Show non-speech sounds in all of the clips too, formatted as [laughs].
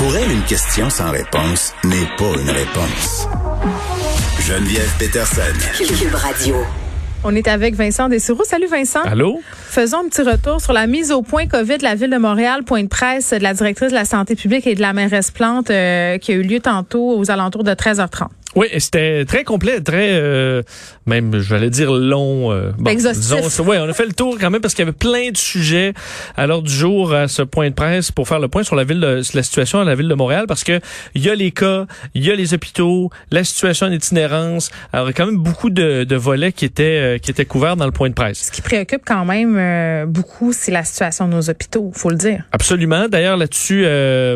Pour elle, une question sans réponse n'est pas une réponse. Geneviève Peterson. Cube Radio. On est avec Vincent Dessureau. Salut Vincent. Allô? Faisons un petit retour sur la mise au point COVID de la ville de Montréal. Point de presse de la directrice de la santé publique et de la mairesse Plante euh, qui a eu lieu tantôt aux alentours de 13h30. Oui, c'était très complet, très euh, même je vais dire long. Euh, bon, Exhaustif. Oui, on a fait le tour quand même parce qu'il y avait plein de sujets à l'heure du jour à ce point de presse pour faire le point sur la ville, de, sur la situation dans la ville de Montréal parce que il y a les cas, il y a les hôpitaux, la situation en itinérance. Alors il y a quand même beaucoup de, de volets qui étaient euh, qui étaient couverts dans le point de presse. Ce qui préoccupe quand même euh, beaucoup, c'est la situation de nos hôpitaux, faut le dire. Absolument. D'ailleurs là-dessus,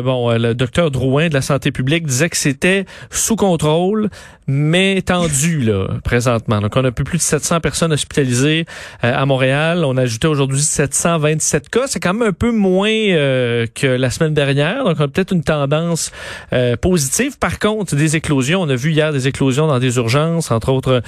bon, le docteur Drouin de la santé publique disait que c'était sous contrôle mais tendu là présentement. Donc on a un peu plus de 700 personnes hospitalisées euh, à Montréal. On a ajouté aujourd'hui 727 cas. C'est quand même un peu moins euh, que la semaine dernière. Donc on a peut-être une tendance euh, positive. Par contre, des éclosions. On a vu hier des éclosions dans des urgences, entre autres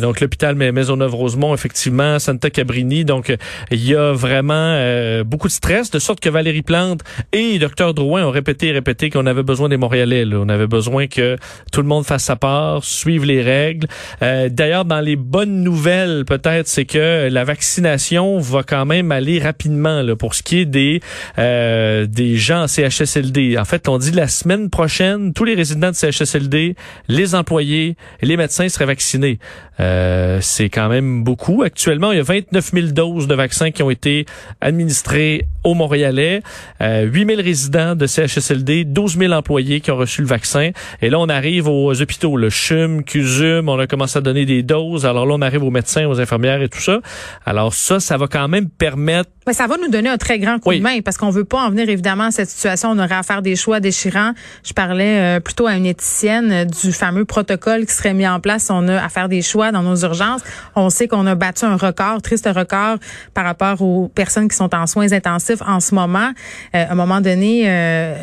donc l'hôpital Maisonneuve-Rosemont, effectivement, Santa Cabrini. Donc il y a vraiment beaucoup de stress, de sorte que Valérie Plante et Dr Drouin ont répété et répété qu'on avait besoin des Montréalais. Là. On avait besoin que tout le monde fasse sa part, suivre les règles. Euh, D'ailleurs, dans les bonnes nouvelles, peut-être, c'est que la vaccination va quand même aller rapidement là, pour ce qui est des euh, des gens en CHSLD. En fait, on dit la semaine prochaine, tous les résidents de CHSLD, les employés, les médecins seraient vaccinés. Euh, c'est quand même beaucoup. Actuellement, il y a 29 000 doses de vaccins qui ont été administrées au Montréalais, euh, 8 000 résidents de CHSLD, 12 000 employés qui ont reçu le vaccin. Et là, on arrive aux hôpitaux, le CHUM, CUSUM, on a commencé à donner des doses. Alors là, on arrive aux médecins, aux infirmières et tout ça. Alors ça, ça va quand même permettre mais ça va nous donner un très grand coup de main parce qu'on veut pas en venir évidemment à cette situation. On aurait à faire des choix déchirants. Je parlais euh, plutôt à une éthicienne euh, du fameux protocole qui serait mis en place. On a à faire des choix dans nos urgences. On sait qu'on a battu un record, triste record par rapport aux personnes qui sont en soins intensifs en ce moment. Euh, à un moment donné,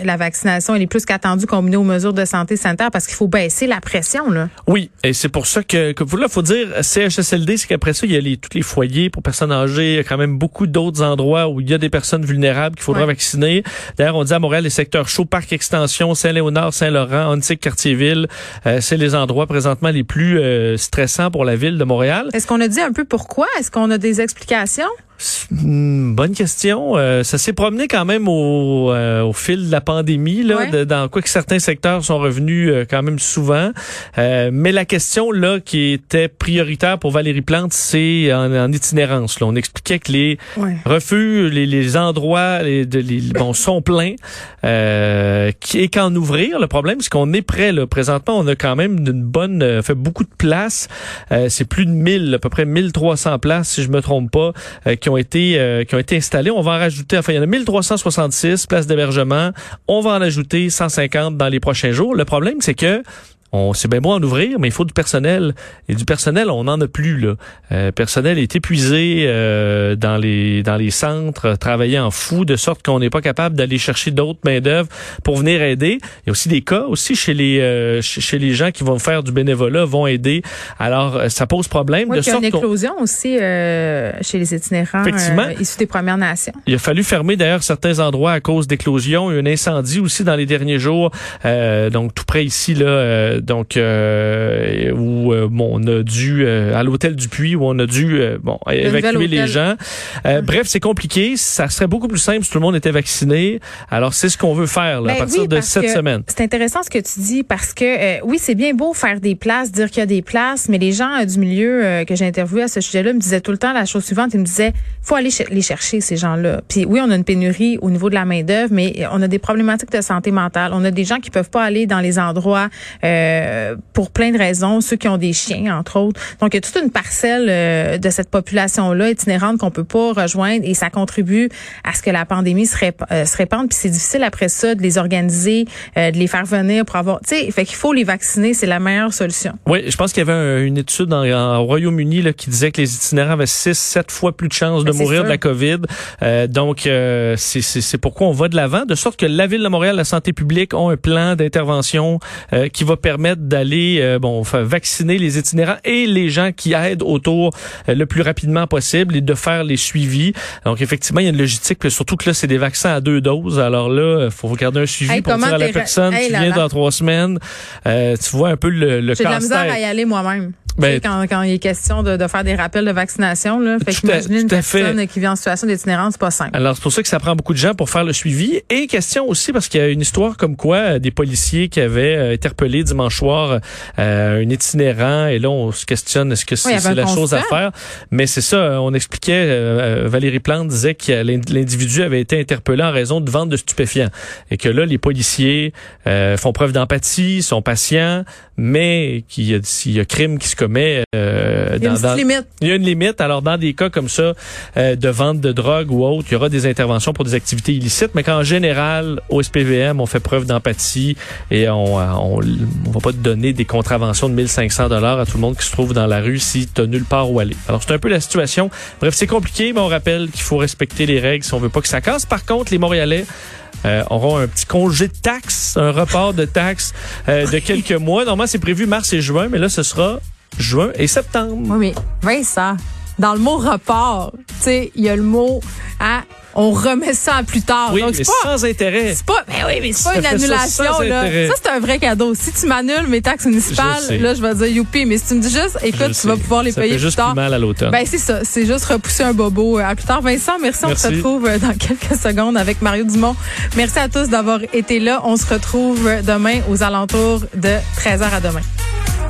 la vaccination elle est plus qu'attendue combinée aux mesures de santé sanitaire parce qu'il faut baisser la pression là. Oui, et c'est pour ça que que là faut dire CHSLD, c'est qu'après ça il y a les, tous les foyers pour personnes âgées. Il y a quand même beaucoup d'autres endroits où il y a des personnes vulnérables qu'il faudra vacciner. D'ailleurs, on dit à Montréal, les secteurs chauds, Parc Extension, Saint-Léonard, Saint-Laurent, Ontic, Cartierville, euh, c'est les endroits présentement les plus euh, stressants pour la ville de Montréal. Est-ce qu'on a dit un peu pourquoi? Est-ce qu'on a des explications? Bonne question. Euh, ça s'est promené quand même au, euh, au fil de la pandémie, là, dans quoi que certains secteurs sont revenus euh, quand même souvent. mais la question là qui était prioritaire pour Valérie Plante, c'est en, itinérance. Là. On expliquait que les refuges, les, les endroits, les, de, les, bon, sont pleins. qui et qu'en ouvrir, le problème, c'est qu'on est prêt. Là. Présentement, on a quand même une bonne, fait beaucoup de places. c'est plus de 1000, à peu près 1300 places, si je me trompe pas, qui ont été euh, qui ont été installés. On va en rajouter, enfin, il y en a 1366 places d'hébergement. On va en ajouter 150 dans les prochains jours. Le problème, c'est que on c'est bien beau en ouvrir, mais il faut du personnel. Et du personnel, on n'en a plus. Là. Euh, personnel est épuisé euh, dans les dans les centres, travailler en fou, de sorte qu'on n'est pas capable d'aller chercher d'autres main d'œuvre pour venir aider. Il y a aussi des cas aussi chez les euh, chez les gens qui vont faire du bénévolat, vont aider. Alors euh, ça pose problème. Oui, il y a une éclosion aussi chez les itinérants Effectivement, issus des Premières Nations. Il a fallu fermer d'ailleurs certains endroits à cause d'éclosions. Il y a eu un incendie aussi dans les derniers jours, donc tout près ici là donc euh, où euh, bon, on a dû euh, à l'hôtel du Puy où on a dû bon évacuer les gens. Bref, c'est compliqué. Ça serait beaucoup plus simple si tout le monde était vacciné. Alors c'est ce qu'on veut faire là, à ben partir de cette semaine. C'est intéressant ce que tu dis parce que oui, c'est bien beau faire des places, dire qu'il y a des places, mais les gens du milieu que j'ai interviewé à ce sujet-là me disaient tout le temps la chose suivante. Ils me disaient faut aller les chercher ces gens-là. Puis oui, on a une pénurie au niveau de la main d'œuvre, mais on a des problématiques de santé mentale. On a des gens qui peuvent pas aller dans les endroits euh, pour plein de raisons, ceux qui ont des chiens, entre autres. Donc, il y a toute une parcelle euh, de cette population-là itinérante qu'on peut pas rejoindre et ça contribue à ce que la pandémie se, euh, se répande. Puis c'est difficile après ça de les organiser, de les faire venir pour avoir... Tu sais, fait qu'il faut les vacciner, c'est la meilleure solution. Oui, je pense qu'il y avait une étude en, Royaume-Uni là, qui disait que les itinérants avaient 6, 7 fois plus de chances de ben, mourir de la COVID. donc, c'est pourquoi on va de l'avant, de sorte que la Ville de Montréal, la santé publique ont un plan d'intervention qui va permettre permettre d'aller euh, bon vacciner les itinérants et les gens qui aident autour euh, le plus rapidement possible et de faire les suivis. Donc effectivement, il y a une logistique, puis surtout que là, c'est des vaccins à deux doses. Alors là, il faut regarder un suivi pour dire à la personne, tu viens dans trois semaines. Euh, tu vois un peu le, le J'ai de la misère à y aller moi-même. Ben, quand, quand il est question de, de, faire des rappels de vaccination, là, fait qu'imaginer une personne qui vit en situation d'itinérance, c'est pas simple. Alors, c'est pour ça que ça prend beaucoup de gens pour faire le suivi. Et question aussi, parce qu'il y a une histoire comme quoi euh, des policiers qui avaient euh, interpellé dimanche soir euh, un itinérant, et là, on se questionne, est-ce que c'est la chose à faire? Mais c'est ça, on expliquait, euh, Valérie Plante disait que l'individu avait été interpellé en raison de vente de stupéfiants. Et que là, les policiers font preuve d'empathie, sont patients, mais qu'il y, y, a crime qui se commet. Euh, il y a une limite. Il y a une limite. Alors, dans des cas comme ça, euh, de vente de drogue ou autre, il y aura des interventions pour des activités illicites, mais qu'en général, au SPVM, on fait preuve d'empathie et on, euh, on, on, va pas donner des contraventions de 1500 dollars à tout le monde qui se trouve dans la rue si tu nulle part où aller. Alors, c'est un peu la situation. Bref, c'est compliqué, mais on rappelle qu'il faut respecter les règles si on veut pas que ça casse. Par contre, les Montréalais euh, auront un petit congé de taxes, un report de taxes euh, de [laughs] quelques mois. Normalement, c'est prévu mars et juin, mais là, ce sera juin et septembre. Oui, mais Vincent, dans le mot report, tu sais, il y a le mot à on remet ça à plus tard. Oui, Donc, mais pas, sans intérêt. C'est pas, mais oui, mais c'est pas une annulation, ça, là. Ça, c'est un vrai cadeau. Si tu m'annules mes taxes municipales, là, je vais dire youpi. Mais si tu me dis juste, écoute, tu vas pouvoir les payer fait juste plus tard. mal à l'automne. Ben, c'est ça. C'est juste repousser un bobo euh, à plus tard. Vincent, merci. On se retrouve euh, dans quelques secondes avec Mario Dumont. Merci à tous d'avoir été là. On se retrouve demain aux alentours de 13h à demain.